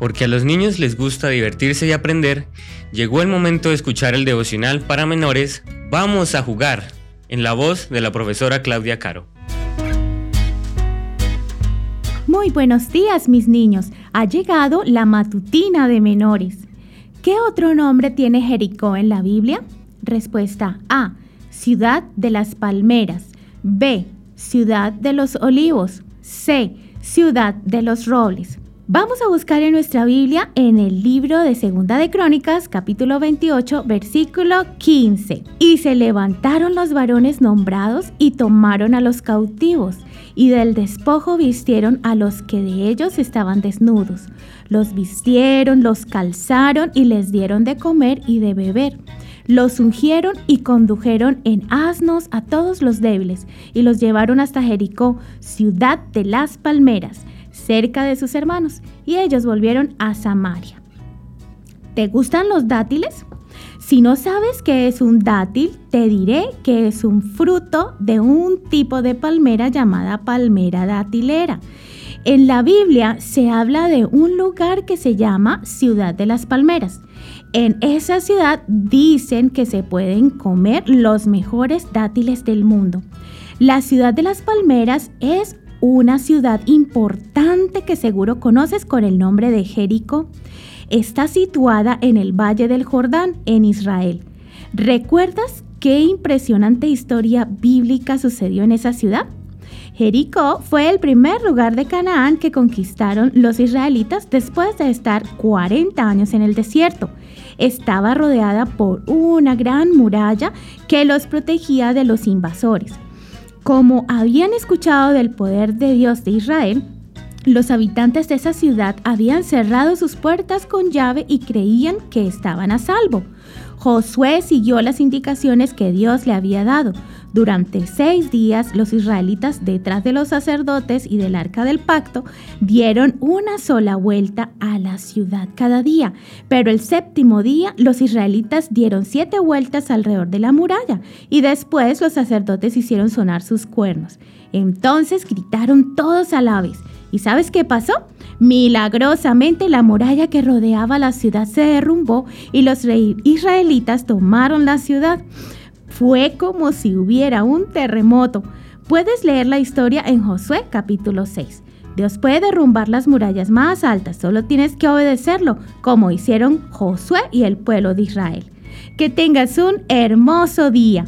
porque a los niños les gusta divertirse y aprender, llegó el momento de escuchar el devocional para menores Vamos a jugar, en la voz de la profesora Claudia Caro. Muy buenos días mis niños, ha llegado la matutina de menores. ¿Qué otro nombre tiene Jericó en la Biblia? Respuesta A. Ciudad de las Palmeras. B. Ciudad de los Olivos. C. Ciudad de los Robles. Vamos a buscar en nuestra Biblia en el libro de Segunda de Crónicas, capítulo 28, versículo 15. Y se levantaron los varones nombrados y tomaron a los cautivos, y del despojo vistieron a los que de ellos estaban desnudos. Los vistieron, los calzaron y les dieron de comer y de beber. Los ungieron y condujeron en asnos a todos los débiles, y los llevaron hasta Jericó, ciudad de las palmeras cerca de sus hermanos, y ellos volvieron a Samaria. ¿Te gustan los dátiles? Si no sabes qué es un dátil, te diré que es un fruto de un tipo de palmera llamada palmera dátilera. En la Biblia se habla de un lugar que se llama Ciudad de las Palmeras. En esa ciudad dicen que se pueden comer los mejores dátiles del mundo. La ciudad de las palmeras es una ciudad importante que seguro conoces con el nombre de Jericó. Está situada en el Valle del Jordán, en Israel. ¿Recuerdas qué impresionante historia bíblica sucedió en esa ciudad? Jericó fue el primer lugar de Canaán que conquistaron los israelitas después de estar 40 años en el desierto. Estaba rodeada por una gran muralla que los protegía de los invasores. Como habían escuchado del poder de Dios de Israel, los habitantes de esa ciudad habían cerrado sus puertas con llave y creían que estaban a salvo. Josué siguió las indicaciones que Dios le había dado. Durante seis días los israelitas detrás de los sacerdotes y del arca del pacto dieron una sola vuelta a la ciudad cada día, pero el séptimo día los israelitas dieron siete vueltas alrededor de la muralla y después los sacerdotes hicieron sonar sus cuernos. Entonces gritaron todos a la vez. ¿Y sabes qué pasó? Milagrosamente la muralla que rodeaba la ciudad se derrumbó y los israelitas tomaron la ciudad. Fue como si hubiera un terremoto. Puedes leer la historia en Josué capítulo 6. Dios puede derrumbar las murallas más altas, solo tienes que obedecerlo, como hicieron Josué y el pueblo de Israel. Que tengas un hermoso día.